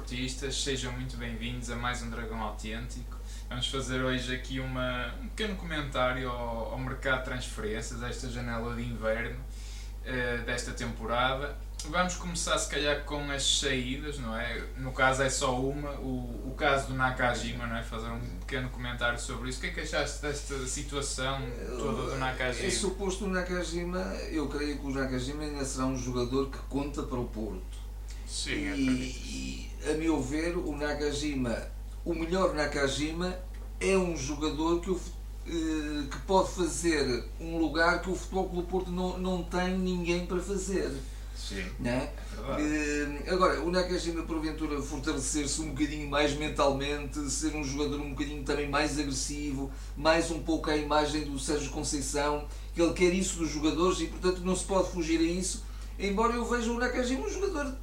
desportistas, sejam muito bem-vindos a mais um Dragão Autêntico. Vamos fazer hoje aqui uma, um pequeno comentário ao, ao mercado de transferências, esta janela de inverno uh, desta temporada. Vamos começar se calhar com as saídas, não é? No caso é só uma, o, o caso do Nakajima, não é? Fazer um pequeno comentário sobre isso. O que é que achaste desta situação toda do Nakajima? É suposto o Nakajima, eu creio que o Nakajima ainda será um jogador que conta para o Porto. Sim, é e, e a meu ver, o Nakajima, o melhor Nakajima é um jogador que, o, eh, que pode fazer um lugar que o Futebol Clube Porto não, não tem ninguém para fazer. Sim. Né? É uh, agora, o Nakajima, porventura, fortalecer-se um bocadinho mais mentalmente, ser um jogador um bocadinho também mais agressivo, mais um pouco à imagem do Sérgio Conceição, que ele quer isso dos jogadores e, portanto, não se pode fugir a isso. Embora eu veja o Nakajima um jogador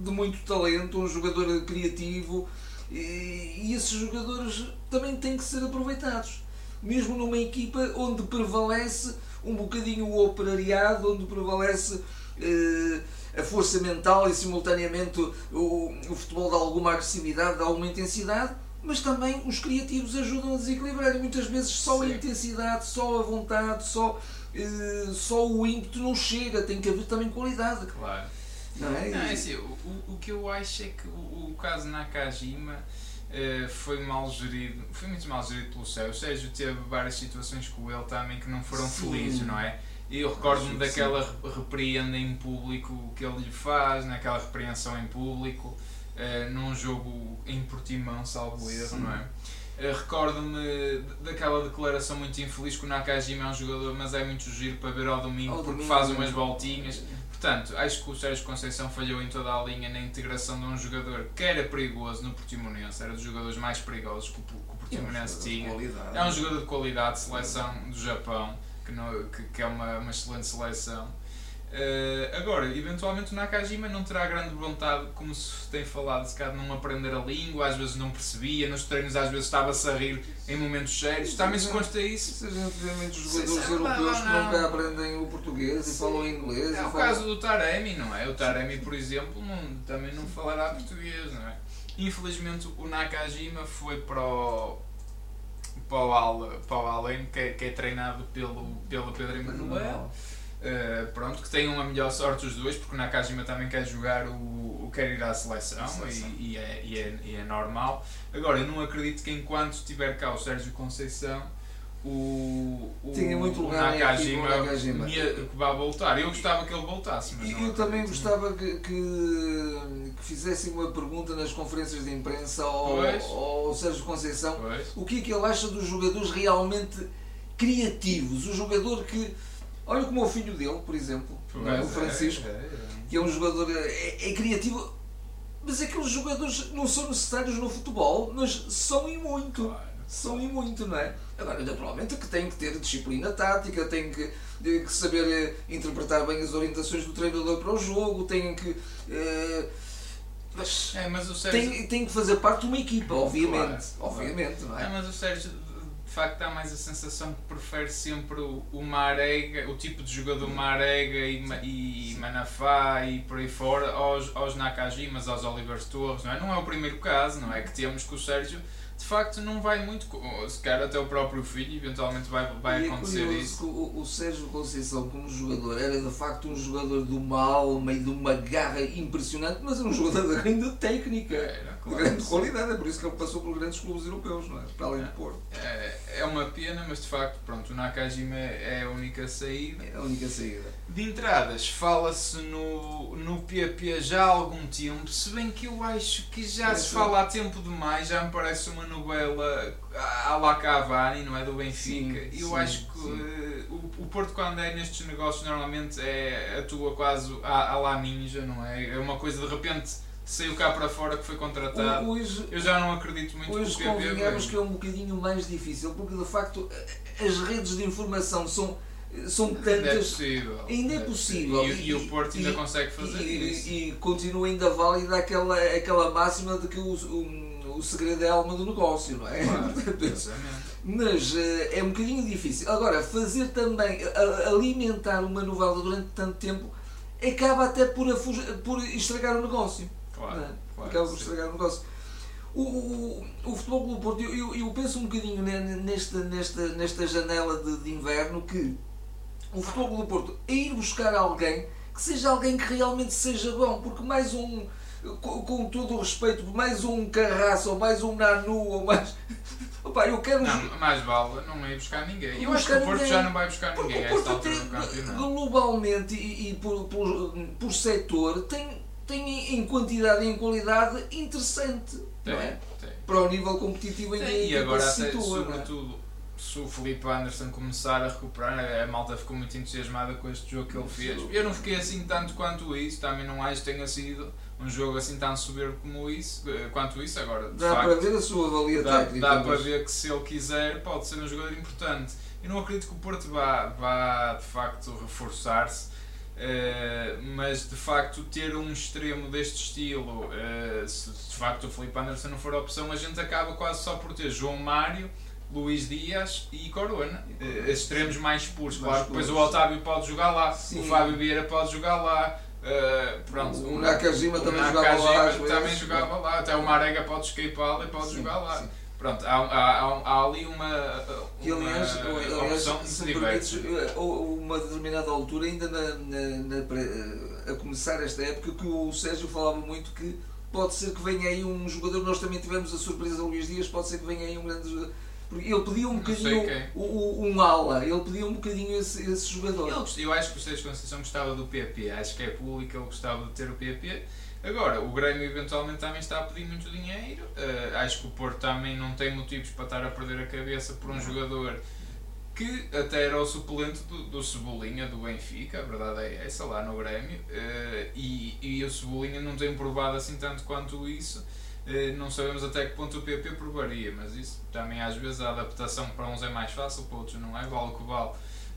de muito talento, um jogador criativo, e, esses jogadores também têm que ser aproveitados. Mesmo numa equipa onde prevalece um bocadinho o operariado, onde prevalece eh, a força mental e simultaneamente o, o futebol de alguma agressividade, de alguma intensidade, mas também os criativos ajudam a desequilibrar e muitas vezes só Sim. a intensidade, só a vontade, só, eh, só o ímpeto não chega, tem que haver também qualidade. Claro. Não é? Não, é assim, o, o que eu acho é que o, o caso Nakajima uh, foi mal gerido, foi muito mal gerido pelo Sérgio. O Sérgio teve várias situações com ele também que não foram sim. felizes, não é? E eu recordo-me daquela sim. repreenda em público que ele lhe faz, naquela repreensão em público, uh, num jogo em Portimão, salvo erro, não é? Uh, Recordo-me daquela declaração muito infeliz que o Nakajima é um jogador, mas é muito giro para ver ao domingo ao porque domingo, faz umas voltinhas. Portanto, acho que o Sérgio Conceição falhou em toda a linha na integração de um jogador que era perigoso no Portimonense, era dos jogadores mais perigosos que o, que o Portimonense é tinha. É um jogador de qualidade, seleção do Japão, que, não, que, que é uma, uma excelente seleção Uh, agora, eventualmente o Nakajima não terá grande vontade, como se tem falado, se calhar não aprender a língua, às vezes não percebia, nos treinos às vezes estava-se a rir em momentos sérios. Também se consta isso? Vê muitos jogadores europeus que nunca aprendem o português Sim. e falam inglês. É o falam... caso do Taremi, não é? O Taremi, por exemplo, não, também não falará português, não é? Infelizmente o Nakajima foi para o, para o, Al, para o Allen, que é, que é treinado pelo, pelo Pedro Emanuel. Uh, pronto, que tenham a melhor sorte os dois, porque o Nakajima também quer jogar, o, o quer ir à seleção, seleção. E, e, é, e, é, e é normal. Agora, eu não acredito que enquanto estiver cá o Sérgio Conceição, o, o, Tinha muito lugar o Nakajima, Nakajima. que vá voltar. Eu gostava que ele voltasse, mas Eu também gostava que, que, que, fizessem uma pergunta nas conferências de imprensa ao, ao Sérgio Conceição pois. o que é que ele acha dos jogadores realmente criativos, o jogador que Olha como o filho dele, por exemplo, é? o Francisco, é, é, é, que é um jogador é, é, criativo, mas aqueles jogadores não são necessários no futebol, mas são e muito. Claro. São e muito, não é? Agora, naturalmente, que tem que ter disciplina tática, tem que, que saber eh, interpretar bem as orientações do treinador para o jogo, tem que. Eh, mas, é, mas o Sérgio... tem, tem que fazer parte de uma equipa, obviamente. Claro, obviamente, não é? é? Mas o Sérgio de facto dá mais a sensação que prefere sempre o, o Marega, o tipo de jogador Marega e, e Manafá e por aí fora aos, aos Nakajimas, aos Oliver Torres, não é? Não é o primeiro caso, não é? Que temos que o Sérgio de facto não vai muito, se calhar até o próprio filho, eventualmente vai, vai e é acontecer é isso. O, o Sérgio Conceição, como jogador, era de facto um jogador de uma alma e de uma garra impressionante, mas era um jogador de grande técnica, era, claro, de grande qualidade, é por isso que ele passou por grandes clubes europeus, não é? Para além é, do Porto. É, é uma pena, mas de facto, pronto, o Nakajima é a única saída. É a única saída. De entradas, fala-se no, no PP já há algum tempo, se bem que eu acho que já se fala há tempo demais, já me parece uma novela à la Cavani, não é? Do Benfica. Sim, eu sim, acho que uh, o, o Porto, quando é nestes negócios, normalmente é, atua quase à, à la ninja, não é? É uma coisa de repente saiu cá para fora que foi contratado. Hoje, eu já não acredito muito hoje que PP convenhamos que é um bocadinho mais difícil, porque de facto as redes de informação são são tantas. Ainda é possível. Ainda é possível. E, e o Porto ainda e, consegue fazer e, isso. E, continua ainda válida aquela, aquela máxima de que o, o, o segredo é a alma do negócio, não é? Claro, Mas eh, é um bocadinho difícil. Agora, fazer também, alimentar uma novela durante tanto tempo, acaba até por, por estragar o negócio. Claro. É? claro, acaba por estragar o negócio. O, o, o Futebol Clube do Porto, eu, eu, penso um bocadinho ne- nesta, nesta, nesta janela de, de inverno que o Futebol Clube do Porto é ir buscar alguém que seja alguém que realmente seja bom, porque mais um, com, com todo o respeito, mais um Carraça ou mais um Nanu ou mais. Opa, eu quero. Não, mais vale não ir buscar ninguém. Eu acho que o Porto ninguém. já não vai buscar Porque ninguém o a Porto tem, globalmente e, e por, por, por setor tem, tem em quantidade e em qualidade interessante. Tem, não é? tem. Para o nível competitivo em que a e agora se situa. é? sobretudo, se o Felipe Anderson começar a recuperar, a malta ficou muito entusiasmada com este jogo que ele fez. Eu não fiquei assim tanto quanto isso, também não acho que tenha sido um jogo assim tão soberbo como isso, eh, quanto isso, agora de Dá facto, para ver a sua valia dá, técnica. dá para ver que se ele quiser pode ser um jogador importante. Eu não acredito que o Porto vá, vá de facto reforçar-se, eh, mas de facto ter um extremo deste estilo, eh, se de facto o Felipe Anderson não for a opção, a gente acaba quase só por ter João Mário, Luís Dias e Corona, eh, extremos mais puros. Mais Claro, que depois o. Otávio pode jogar lá, Sim. o Fábio Vieira pode jogar lá. eh, pronto, O Nakajima também o jogava lá, Nakajima também jogava lá, até o Marega pode escapar e pode Sim, jogar lá. sim. Pronto, há, há, há, há ali uma, aliás, uma aliás opção de se a uma determinada altura, ainda na, na- na pre- a começar esta época, que o Sérgio falava muito que pode ser que venha aí um jogador, nós também tivemos a surpresa do Luís Dias, pode ser que venha aí um grande jogador. Porque ele pedia um bocadinho o- um ala, ele pedia um bocadinho esse, esse jogador. Ele eu acho que o Sérgio Conceição gostava do PP, acho que é público, ele gostava de ter o PP. Agora, o Grêmio eventualmente também está a pedir muito dinheiro. eh, acho que o Porto também não tem motivos para estar a perder a cabeça por um jogador que até era o suplente do, do Cebolinha do Benfica, a verdade é essa, lá no Grêmio. eh, e, e o Cebolinha não tem provado assim tanto quanto isso. Eh, não sabemos até que ponto o PP provaria, mas isso também às vezes a adaptação para uns é mais fácil, para outros não é, vale o que vale.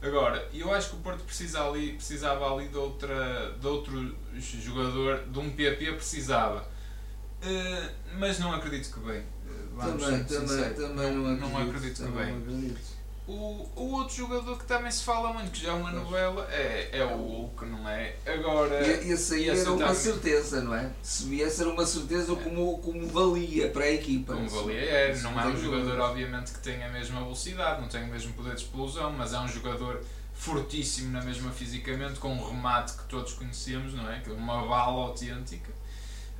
Agora, eu acho que o Porto precisa ali, precisava ali de, outra, de outro jogador, de um PP precisava. Eh, mas não acredito que bem. Eh, vamos Também, também, também não acredito. Não acredito que bem. não acredito. O, o outro jogador que também se fala muito, que já é uma novela, é, é o Hulk, não é? Agora. E- Esse aí era uma também. certeza, não é? Se viesse era uma certeza como, como valia para a equipa. Como valia é, não é um jogador dúvidas. obviamente que tem a mesma velocidade, não tem o mesmo poder de explosão, mas é um jogador fortíssimo na mesma fisicamente, com um remate que todos conhecemos, não é? É uma bala autêntica.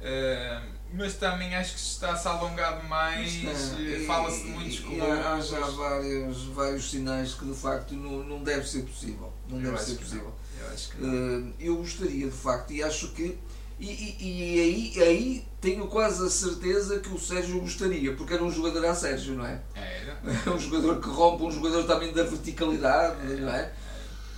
Eh, mas também acho que se está-se alongado mais, é, fala-se de muitos e há já vários, vários sinais que de facto não, não deve ser possível. Não Eu deve ser possível. Eu acho que. Eh, eu gostaria de facto e acho que e, e, e aí, aí tenho quase a certeza que o Sérgio gostaria, porque era um jogador a Sérgio, não é? Era. É um jogador que rompe, um jogador também da verticalidade, não é?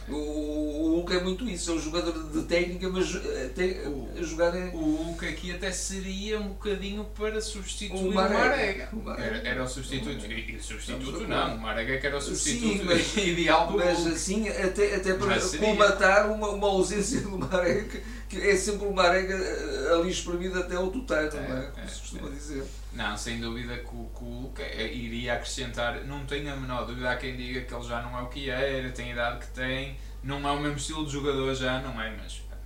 O, o Hulk é muito isso, é um jogador de técnica, mas eh, tem, a jogar é. O Hulk aqui até seria um bocadinho para substituir O o Marega. Marega. O Marega. Era, era o substituto. E, o substituto não, o Marega que era o Sim, substituto mas- ideal do Mas Hulk. assim, até, até para comatar uma, uma ausência do Marega, que é sempre o Marega eh, ali espremido até ao tutano, não é? É, Como é, se costuma é. dizer. Não, sem dúvida que o, que o Hulk eh, iria acrescentar, não tenho a menor dúvida, há quem diga que ele já não é o que era, tem a idade que tem, não é o mesmo estilo de jogador já, não é, mas pá,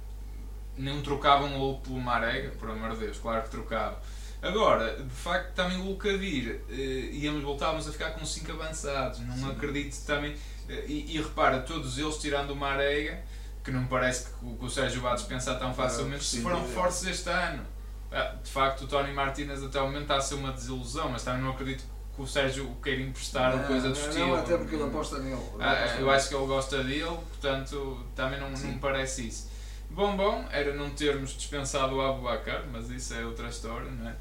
não trocavam o pelo Marega, por amor de Deus, claro que trocavam. Agora, de facto, também o Hulk a vir, eh, íamos, voltávamos a ficar com 5 avançados, não Sim. acredito também, eh, e, e repara, todos eles tirando o Marega, que não parece que, o- que o Sérgio vai dispensar tão facilmente, se foram reforços este ano. Ah, De facto, o Tony Martinez até o momento está a ser uma desilusão, mas também não acredito que o Sérgio o queira emprestar ou coisa do não, estilo. Não, até porque ele aposta nele. Ele Ah, aposta eu nele. acho que ele gosta dele, portanto também não, não Sim. me parece isso. Bom, bom, era não termos dispensado o Abubacar, mas isso é outra história, não é?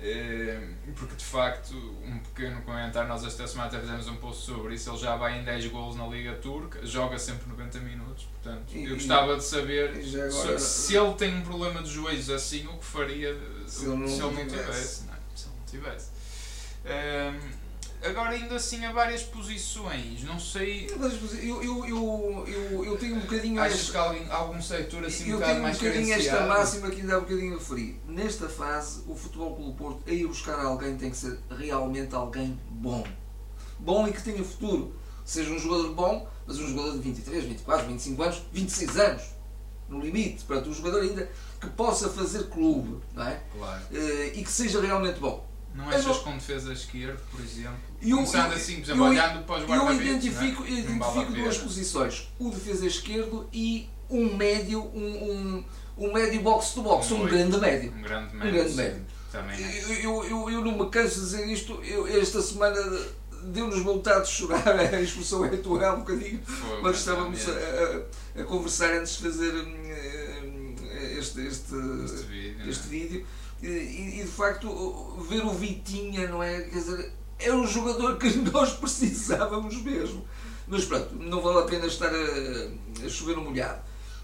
Eh, Porque de facto, um pequeno comentário, nós esta semana até fizemos um post sobre isso, ele já vai em 10 golos na Liga Turca, joga sempre 90 minutos, portanto E- eu e- gostava de saber E já se, agora, se ele tem um problema de joelhos assim, o que faria de- Se ele não tivesse. tivesse, não é? Se ele não tivesse. Ehm, agora ainda assim há várias posições, não sei. eu, eu, eu, eu, eu tenho um bocadinho Achas esta- que alguém, algum setor assim um eu bocado tenho um mais bocadinho esta máxima que ainda há bocadinho referi. Nesta fase, o Futebol Clube Porto, a ir buscar alguém, tem que ser realmente alguém bom. Bom e que tenha futuro. Seja um jogador bom, mas um jogador de 23, 24, 25 anos, 26 anos. no limite. Portanto, um jogador ainda que possa fazer clube, não é? Claro. Eh, e que seja realmente bom. Não Mas achas não- com defesa esquerda, por exemplo? Eu- Começando eu- assim, por exemplo, eu- olhando para os Eu guarda-redes. identifico, é? eu identifico duas posições: o defesa esquerdo e um médio, um, um, um médio box-to-box, um, oito. grande médio. Um grande Um médio. grande sim. médio. Também é. Eu, eu, eu, eu não me canso de dizer isto, eu, esta semana deu-nos vontade de chorar, a expressão é atual um bocadinho, Foi, quando estávamos a, mesmo. a- a conversar antes de fazer hum, hum, este, este, Este vídeo, é? este vídeo e, e, de facto ver o Vitinha, não é? Quer dizer, é um jogador que nós precisávamos mesmo. Mas pronto, não vale a pena estar a, a chover no molhado.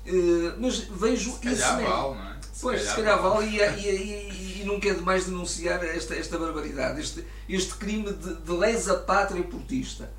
Eh, mas vejo Se esse calhar médio. vale, não é? Pois, se calhar vale e, e, e, e nunca é demais denunciar esta, esta barbaridade, este, este crime de, de lesa pátria portista.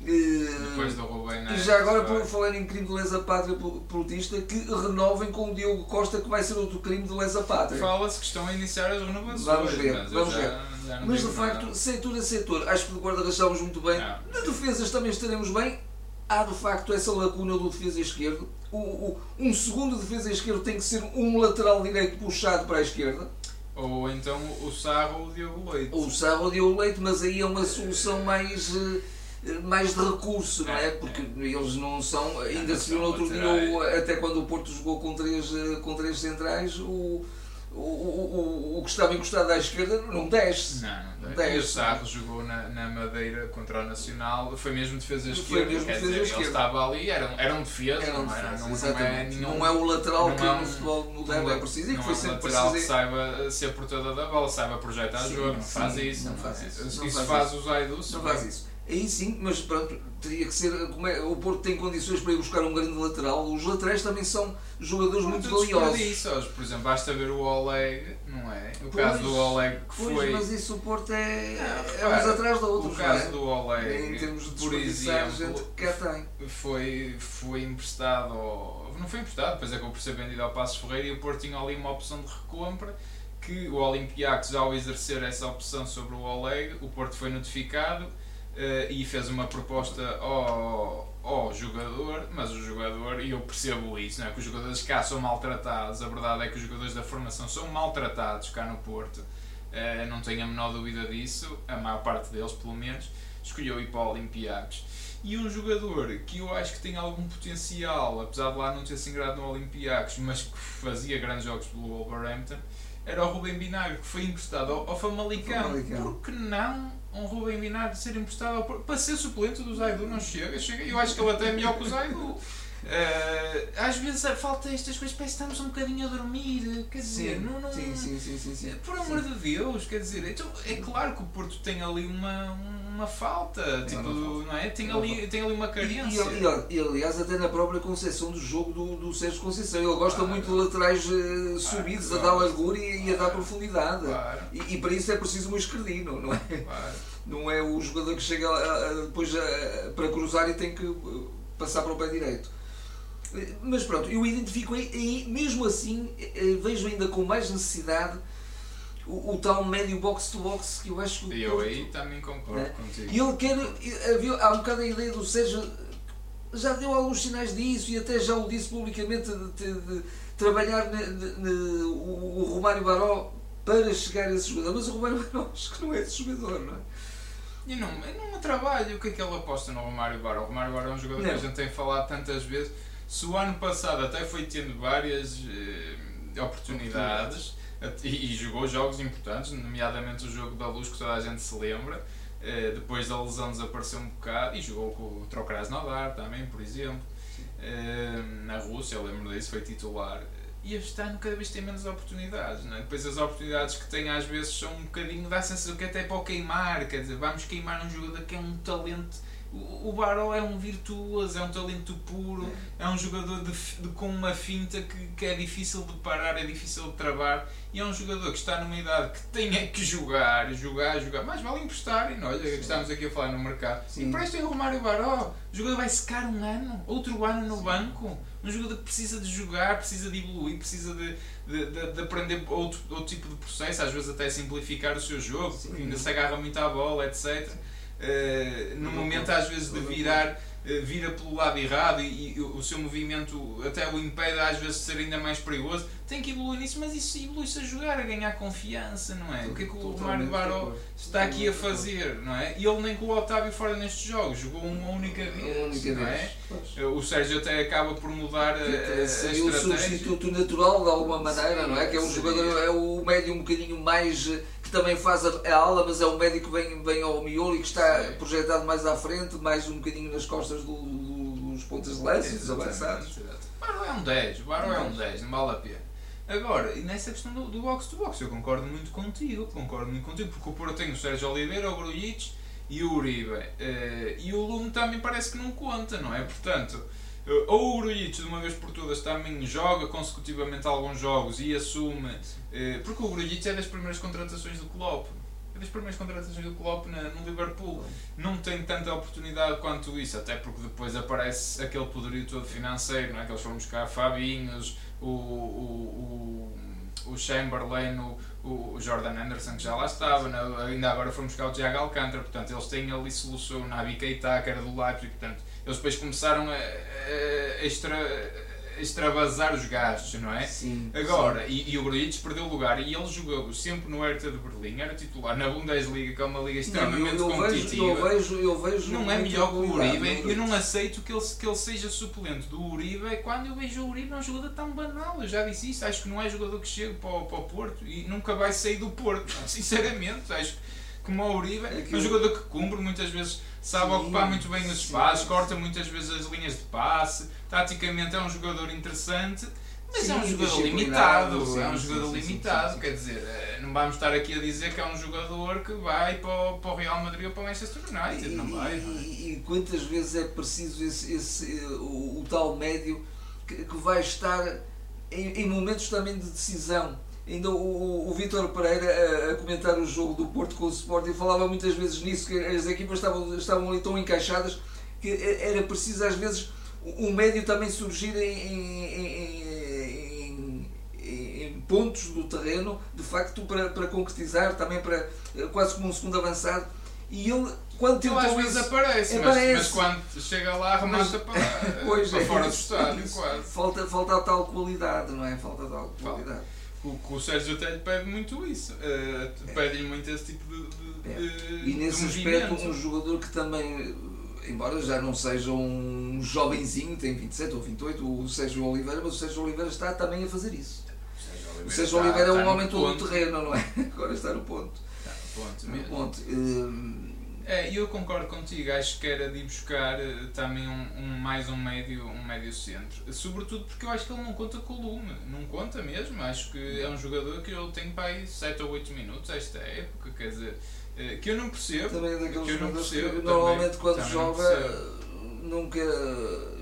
Depois do Rubem e Neves, já agora, por falar em crime de lesa pátria portista, que renovem com o Diogo Costa, que vai ser outro crime de lesa pátria. Fala-se que estão a iniciar as renovações. Vamos ver, vamos já- ver. já Mas de facto, nada. setor a setor, acho que de guarda-redes estamos muito bem. Não. Na defesas também estaremos bem. Há de facto essa lacuna do defesa esquerdo. O, o- um segundo defesa esquerdo tem que ser um lateral direito puxado para a esquerda. Ou então o Sarro ou o Diogo Leite. Ou o Sábado ou o Leite, mas aí é uma solução mais, eh, mais de recurso, não é? É, Porque eles não são. Ainda não se viu no outro dia, até quando o Porto jogou com três, eh, com três centrais, o, o, o, o que estava encostado à esquerda não desce. Não, não Dez. tem. E o Sarro jogou na, na Madeira contra o Nacional, foi mesmo defesa Foi esquerda. mesmo quer defesa dizer, esquerda. Ele estava ali, era era um defesa, Era um não, era, defesa, não, não é nenhum. Não é o lateral não que é no futebol moderno não é preciso e que não foi é um sempre lateral que preciso. saiba ser portador da bola, saiba projetar Sim, jogo, não sim, faz isso. não faz é? isso, Isso, não faz faz o Zaidu, Não faz isso. Aí sim, mas pronto, teria que ser. Como é, o Porto tem condições para ir buscar um grande lateral. Os laterais também são jogadores muito valiosos. Isso, por exemplo, basta ver o Oleg, não é? O Pois, caso do Oleg que Pois, foi. mas isso o Porto é, Não, é uns atrás da o outros. caso não do é? Oleg, em termos de por exemplo, gente que cá tem. foi, foi emprestado, ao- não foi emprestado, depois acabou por ser vendido ao Passos Ferreira e o Porto tinha ali uma opção de recompra que o Olympiacos, ao exercer essa opção sobre o Oleg, o Porto foi notificado eh, e fez uma proposta ao, ao jogador, mas o jogador, e eu percebo isso, não é? que os jogadores cá são maltratados, a verdade é que os jogadores da formação são maltratados cá no Porto, eh, não tenho a menor dúvida disso, a maior parte deles pelo menos, escolheu ir para o Olympiacos. E um jogador que eu acho que tem algum potencial, apesar de lá não ter se ingrado no Olympiacos, mas que fazia grandes jogos pelo Wolverhampton, era o Rubem Vinagre, que foi emprestado ao, ao Famalicão. Famalicão. Por que não um Rubem Vinagre ser emprestado ao? Para ser suplente do Zaidu não chega, chega. Eu acho que ele até é melhor que o Zaidu. Eh, às vezes falta estas coisas, parece que estamos um bocadinho a dormir, quer dizer, não, não, sim, sim, sim, sim, sim. por amor de Deus, quer dizer, então, é claro que o Porto tem ali uma, uma falta, tipo, uma não é? Tem ali, tem ali uma carência. e, e, e, aliás, até na própria concepção do jogo do, do Sérgio Conceição, ele gosta Claro. muito de laterais eh, subidos, a dar largura e, e a dar profundidade. Claro, E, e para isso é preciso um esquerdino, não é? claro. Não é o jogador que chega depois a- para cruzar e tem que eh, passar para o pé direito. Eh, Mas pronto, eu identifico aí, mesmo assim, eh, vejo ainda com mais necessidade o, o tal médio box-to-box que eu acho que E eu aí também concordo É. contigo. e ele quer. Havia, há um bocado a ideia do Sérgio. Já deu alguns sinais disso e até já o disse publicamente de, de- de trabalhar ne- ne- o, o Romário Baró para chegar a esse jogador. Mas o Romário Baró acho que não é esse jogador, não é? E não, não me trabalho, o que é que ele aposta no Romário Baró? O Romário Baró é um jogador que Não. a gente tem falado tantas vezes. Se o ano passado até foi tendo várias eh, oportunidades e, e jogou jogos importantes, nomeadamente o jogo da luz que toda a gente se lembra, eh, depois da lesão desapareceu um bocado e jogou com o Trocraz Nodar também, por exemplo. Eh, na Rússia, eu lembro disso, foi titular. E este ano cada vez tem menos oportunidades, não é? Depois as oportunidades que tem às vezes são um bocadinho, dá a sensação que até é para o queimar, quer dizer, vamos queimar um jogador que é um talento. O Baró é um virtuoso, é um talento puro, é um jogador de, de- com uma finta que, que é difícil de parar, é difícil de travar e é um jogador que está numa idade que tem que jogar, jogar, jogar. Mais vale emprestar, e que estamos aqui a falar no mercado. Sim. Emprestem o Romário Baró, o jogador vai secar um ano, outro ano no banco. Um jogador que precisa de jogar, precisa de evoluir, precisa de, de, de- de aprender outro, outro tipo de processo, às vezes até simplificar o seu jogo, Sim. porque ainda se agarra muito à bola, etc. uh, no momento às vezes de virar eh, vira pelo lado errado e, e, o seu movimento até o impede às vezes de ser ainda mais perigoso. Tem que evoluir nisso, mas isso evolui-se a jogar, a ganhar confiança, não é? O que é que o Mário Baró está aqui a fazer, não é? E ele nem com o Otávio fora nestes jogos, jogou uma única vez, não é? O Sérgio até acaba por mudar a, a, o substituto natural de alguma maneira, não é? Que é um jogador, é o médio um bocadinho mais também faz a, a ala, mas é um médico que vem, vem ao miolo e que está Sim. projetado mais à frente, mais um bocadinho nas costas do, do, dos pontas de lance, dos avançados. O Barro é um 10, o Barro é um 10, não vale a pena. Agora, e nessa questão do, do box to box, eu concordo muito contigo, concordo muito contigo, porque o Porto tem o Sérgio Oliveira, o Grujic e o Uribe. Uh, e o Lume também parece que não conta, não é? Portanto, uh, ou o Grujic de uma vez por todas também joga consecutivamente alguns jogos e assume porque o Grujic é das primeiras contratações do Klopp. É das primeiras contratações do Klopp na, no Liverpool. Não tem tanta oportunidade quanto isso, até porque depois aparece aquele poderio todo financeiro, não é? que eles foram buscar Fabinhos, o, o, o, o Chamberlain, o, o Jordan Anderson que já lá estava, né? ainda agora foram buscar o Thiago Alcântara, portanto eles têm ali solução, Nabi Keita, que era do Leipzig, portanto eles depois começaram a, a extra extravasar os gastos, não é? Sim. Agora, sim. E, e o Grujic perdeu o lugar e ele jogou sempre no Hertha de Berlim, era titular na Bundesliga, que é uma liga extremamente não, eu, eu competitiva. Vejo, eu vejo, eu vejo não é melhor que o Uribe, eu não aceito que ele, que ele seja suplente do Uribe quando eu vejo o Uribe é um jogador tão banal, eu já disse isso, acho que não é jogador que chega para o, para o Porto e nunca vai sair do Porto, sinceramente, acho que como o Uribe, é, é um jogador que cumpre muitas vezes sabe sim, ocupar muito bem os espaços, corta muitas vezes as linhas de passe, taticamente é um jogador interessante, mas sim, é um jogador limitado, sim, é um jogador limitado, quer dizer, eh, não vamos estar aqui a dizer que é um jogador que vai para o, para o Real Madrid ou para o Manchester United, e, não vai. Não é? e, e, quantas vezes é preciso esse, esse o, o, tal médio que, que vai estar em, em momentos também de decisão Ainda o, o Vítor Pereira a, a, comentar o jogo do Porto com o Sporting falava muitas vezes nisso, que as equipas estavam, estavam ali tão encaixadas que era preciso às vezes um médio também surgir em, em, em, em, pontos do terreno, de facto, para, para concretizar, também para quase como um segundo avançado. E ele, quando tentou às vezes aparece, aparece. Mas, mas, quando chega lá remata para, para é, fora do estádio, quase. Falta, falta a tal qualidade, não é? Falta a tal qualidade. O, o Sérgio até lhe pede muito isso. Uh, Pede-lhe muito esse tipo de. de, é. de e nesse aspecto, um jogador que também, embora já não seja um jovenzinho, tem 27 ou 28, o Sérgio Oliveira, mas o Sérgio Oliveira está também a fazer isso. O Sérgio Oliveira, Oliveira é um homem todo do terreno, não é? Agora está no ponto. Está no ponto mesmo. No ponto. Uh, é, eu concordo contigo, acho que era de ir buscar eh, também um, um, mais um médio, um médio centro. Sobretudo porque eu acho que ele não conta com o lume, não conta mesmo. Acho que é um jogador que ele tem para aí 7 ou 8 minutos esta época, quer dizer, eh, que eu não percebo. Também é daqueles jogadores que normalmente quando joga nunca,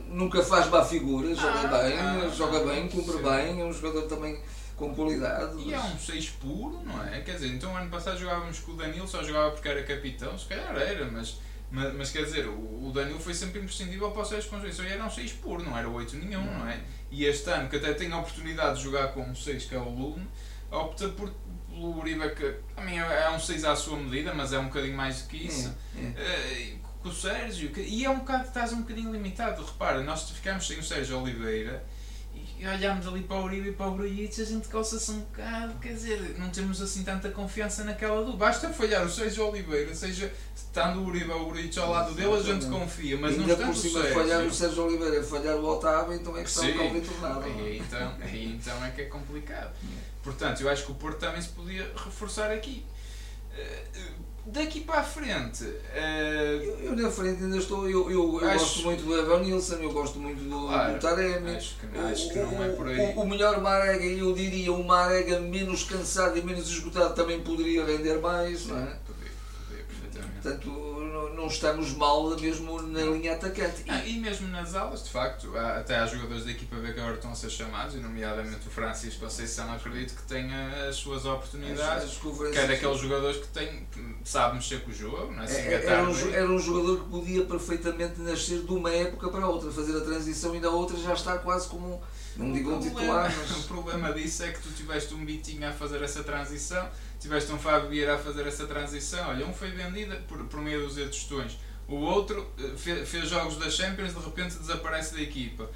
nunca faz má figura, joga ah, bem, ah, joga bem, cumpre bem, é um jogador também com qualidade. E é um 6 puro, não é? Quer dizer, então ano passado jogávamos com o Danilo, só jogava porque era capitão, se calhar era, mas, mas, mas quer dizer, o, o Danilo foi sempre imprescindível para o Sérgio Conceição e era um 6 puro, não era 8 nenhum, não. não é? E este ano, que até tem a oportunidade de jogar com um 6 que é o Lume, opta por pelo Uribe que também é, é um 6 à sua medida, mas é um bocadinho mais do que isso. É, é. Uh, com o Sérgio, e é um bocado, estás um bocadinho limitado. Repara, nós ficamos sem o Sérgio Oliveira e olhámos ali para o Uribe e para o Grujic, a gente coça-se um bocado, quer dizer, não temos assim tanta confiança naquela dupla. Basta falhar o Sérgio Oliveira, seja estando o Uribe ou o Grujic ao lado dele, a gente confia, mas Ainda não estando por cima, o Sérgio. falhar o Sérgio Oliveira, falhar o Otávio, então é que está um bocado E então, aí então é que é complicado. Portanto, eu acho que o Porto também se podia reforçar aqui. Eh, Daqui para a frente. Uh... Eu, eu, na frente ainda estou. Eu, eu, eu gosto muito do Evan Nilsson, eu gosto muito do, claro, do Taremi. Acho que, acho que não é por aí. O, o, melhor Marega, eu diria, o Marega menos cansado e menos esgotado também poderia render mais, não é? Poderia, poderia perfeitamente. Portanto, não estamos mal mesmo na linha atacante. Ah, e mesmo nas aulas, de facto, há, até há jogadores da equipa B que agora estão a ser chamados, e nomeadamente o Francisco Conceição, acredito que tenha as suas oportunidades, as, as que é daqueles jogadores que tem, sabe mexer com o jogo, não é? Se é, era, um, era um jogador que podia perfeitamente nascer de uma época para outra, fazer a transição e da outra já está quase como Não digo um titular, mas... O problema disso é que tu tiveste um Bitinho a fazer essa transição, tiveste um Fábio Vieira a fazer essa transição. Olha, um foi vendido por, por meio dos tostões. O outro eh, fez, fez jogos da Champions, de repente desaparece da equipa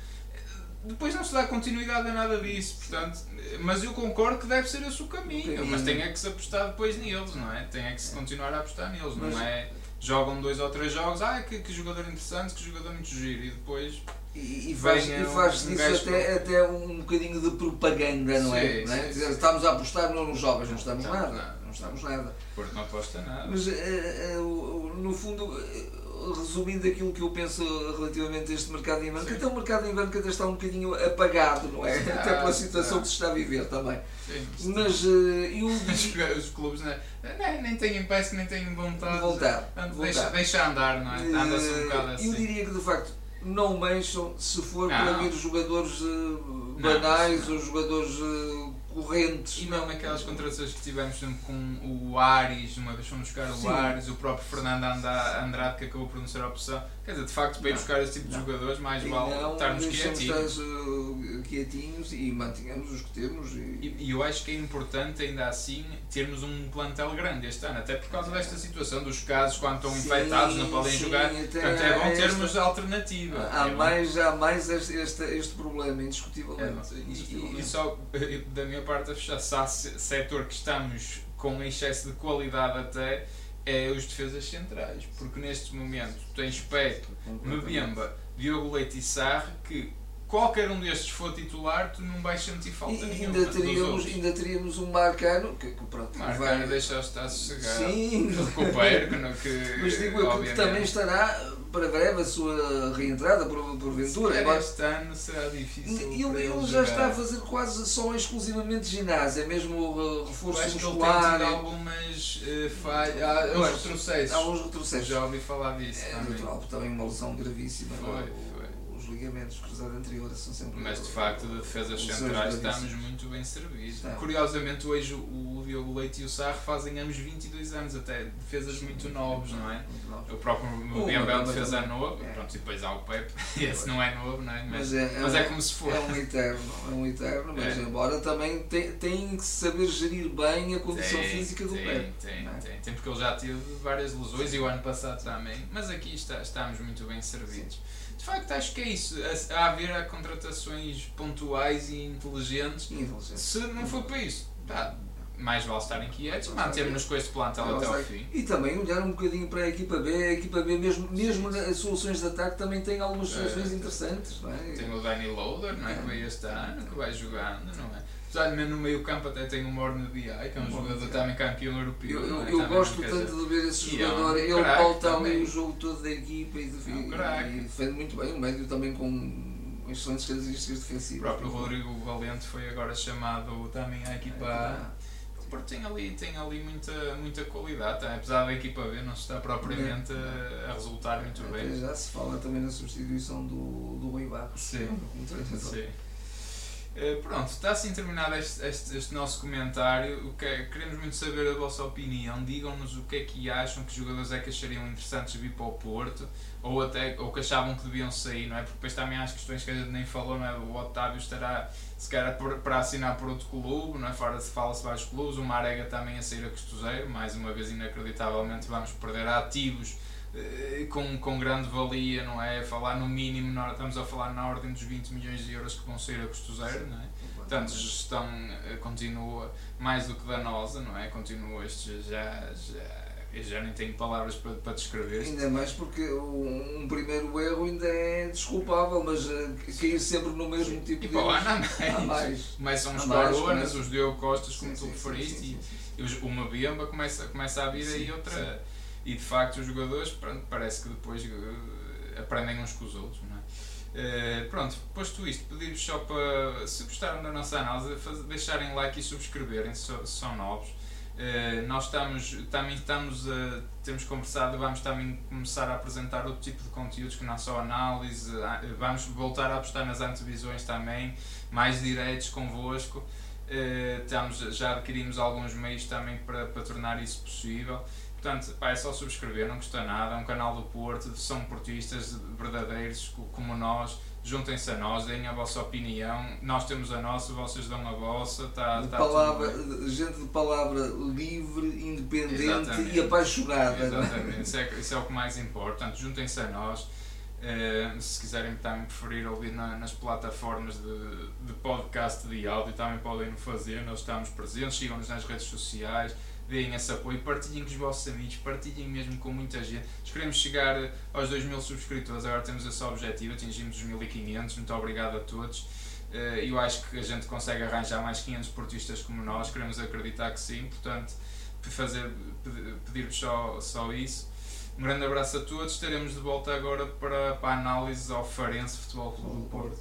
depois não se dá continuidade a nada disso, portanto, mas eu concordo que deve ser esse o caminho, mas tem é que se apostar depois neles, não é? Tem é que se continuar a apostar neles, mas... não é? Jogam dois ou três jogos, ah, que, que jogador interessante, que jogador muito giro, e depois e, e faz, e faz um, disso até, até um bocadinho de propaganda, não é? Sim, não é? Sim, estamos a apostar nos jovens, não estamos não, nada. Não, não estamos nada. Porque não aposta nada. Mas, uh, uh, no fundo, resumindo aquilo que eu penso relativamente a este mercado de que até o mercado de inverno que até está um bocadinho apagado, não é? Está, até pela situação que se está a viver também. Sim, Mas uh, eu. Os clubes né? nem, nem têm peça, nem têm vontade. De voltar. De deixa, deixa andar, não é? Anda-se um bocado assim. Eu diria que de facto não mexam se for não. para vir jogadores uh, banais não, ou jogadores. Uh, correntes. E não naquelas contratações que tivemos com o Ares, uma vez fomos buscar o Ares, o próprio Fernando Andrade que acabou por não ser a opção. Quer dizer, de facto, para ir buscar esse tipo de não. jogadores, mais e vale não, estarmos quietinhos. Uh, quietinhos e mantenhamos os que temos. E... E, e... eu acho que é importante, ainda assim, termos um plantel grande este ano, até por causa desta situação dos casos, quando estão sim, infectados, não podem sim, jogar. Portanto, é bom termos esta... alternativa. Há, é mais, há mais este, este, problema, indiscutivelmente. É, e, e, só da minha parte a fechar, se há setor que estamos com excesso de qualidade até é os defesas centrais, porque neste momento tens Pepe, Mbemba, Diogo Leite e Sarre que qualquer um destes for titular, tu não vais sentir falta e, nenhuma. Ainda teríamos, ainda teríamos um Marcano que, que pronto, Marcano vai... deixa estar sossegado. Sim, recupero, que, que, mas digo eu que também estará para breve a sua reentrada, por, porventura. Agora, este ano será difícil. Ele, ele, ele já está a fazer quase só exclusivamente ginásio, é mesmo uh, reforço acho muscular. Que ele tem algumas uh, falhas, há uns retrocessos. Há uns retrocessos. Já ouvi falar disso. É também. natural, também uma lesão gravíssima. Foi ligamentos cruzados anteriores são sempre. Mas de facto, de defesas centrais estamos muito bem servidos. Está. Curiosamente, hoje o, Diogo Leite e o Sarro fazem ambos 22 anos, até defesas muito novos, não é? O próprio Mbemba é um defesa novo, é. pronto, e depois há o Pepe, esse não é novo, não é? Mas, mas, é, mas é, é, como se for. É um eterno, é um eterno, mas é. embora também tem, tem que saber gerir bem a condição tem, física do tem, Pepe. Tem, é? tem, tem, porque ele já teve várias lesões e o ano passado também, mas aqui está, estamos muito bem servidos. Sim facto acho que é isso. A, haver contratações pontuais e inteligentes. inteligentes. Se não for para isso, tá, mais vale estarem quietos, mantermos-nos com este plantel até ao fim. E também olhar um bocadinho para a equipa B, a equipa B mesmo, mesmo nas soluções de ataque também tem algumas soluções é, interessantes. Não é? Tem o Danny Loader, não é? que veio este ano, que vai jogando, não é? Apesar de no meio campo até tem o Morne Diay, que é um jogador também campeão europeu. Eu, eu, eu gosto tanto de ver esse jogador. É um ele pauta ali o jogo todo da equipa e, é um e, defende muito bem. O médio também com excelentes características defensivas. O próprio Rodrigo Valente foi agora chamado também à equipa A. Porque tem ali, tem ali muita, muita qualidade, tá? apesar da equipa B não está propriamente a, a resultar muito bem. Já se fala também na substituição do, do Rui Barros. Sim. Sim. Eh, pronto, está assim terminado este, este, este, nosso comentário. O que é, queremos muito saber a vossa opinião. Digam-nos o que é que acham, que jogadores é que achariam interessantes vir para o Porto, ou até ou que achavam que deviam sair, não é? Porque depois também há as questões que a gente nem falou, não é? O Otávio estará se calhar para assinar por outro clube, não é? Fora se fala-se vários clubes, o Marega também a sair a Costuzeiro, mais uma vez inacreditavelmente vamos perder ativos com, com grande valia, não é? Falar no mínimo, estamos a falar na ordem dos 20 milhões de euros que vão sair a custo zero, não é? Portanto, a gestão eh, continua mais do que danosa, não é? Continua este já, já eu já nem tenho palavras para, para descrever. Ainda mais porque um, um primeiro erro ainda é desculpável, mas uh, cair sempre no mesmo tipo e de. E para há mais. Mais. Começam os Coronas, os Diogo Costas, como sim, tu referiste, sim, sim, e, e uma Biamba começa, começa a vir aí outra e de facto os jogadores pronto, parece que depois uh, aprendem uns com os outros. Não é? Uh, pronto, posto isto, pedir-vos só para, se gostaram da nossa análise, fazer, deixarem like e subscreverem se, se são novos. Uh, nós estamos, também estamos a, temos conversado, vamos também começar a apresentar outro tipo de conteúdos que não só análise, vamos voltar a apostar nas antevisões também, mais diretos convosco. Uh, estamos, já adquirimos alguns meios também para, para tornar isso possível. Portanto, pá, é só subscrever, não custa nada. É um canal do Porto, são portistas verdadeiros como nós, juntem-se a nós, deem a vossa opinião, nós temos a nossa, vocês dão a vossa, está De tá palavra, gente de palavra livre, independente Exatamente. e apaixonada. é? Exatamente, isso é, isso é o que mais importa. Portanto, juntem-se a nós. Eh, se quiserem também preferir ouvir na- nas plataformas de, de podcast de áudio, também podem o fazer. Nós estamos presentes, sigam-nos nas redes sociais, deem esse apoio, partilhem com os vossos amigos, partilhem mesmo com muita gente. Nós queremos chegar eh, aos 2 mil subscritores, agora temos esse objetivo, atingimos os 1500. Muito obrigado a todos. Eh, Eu acho que a gente consegue arranjar mais 500 portistas como nós, queremos acreditar que sim, portanto, fazer, pedi- pedir-vos só, só isso. Um grande abraço a todos. Estaremos de volta agora para, para a análise ao Farense Futebol Clube do Porto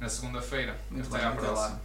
na segunda-feira. Muito Até bem, à próxima.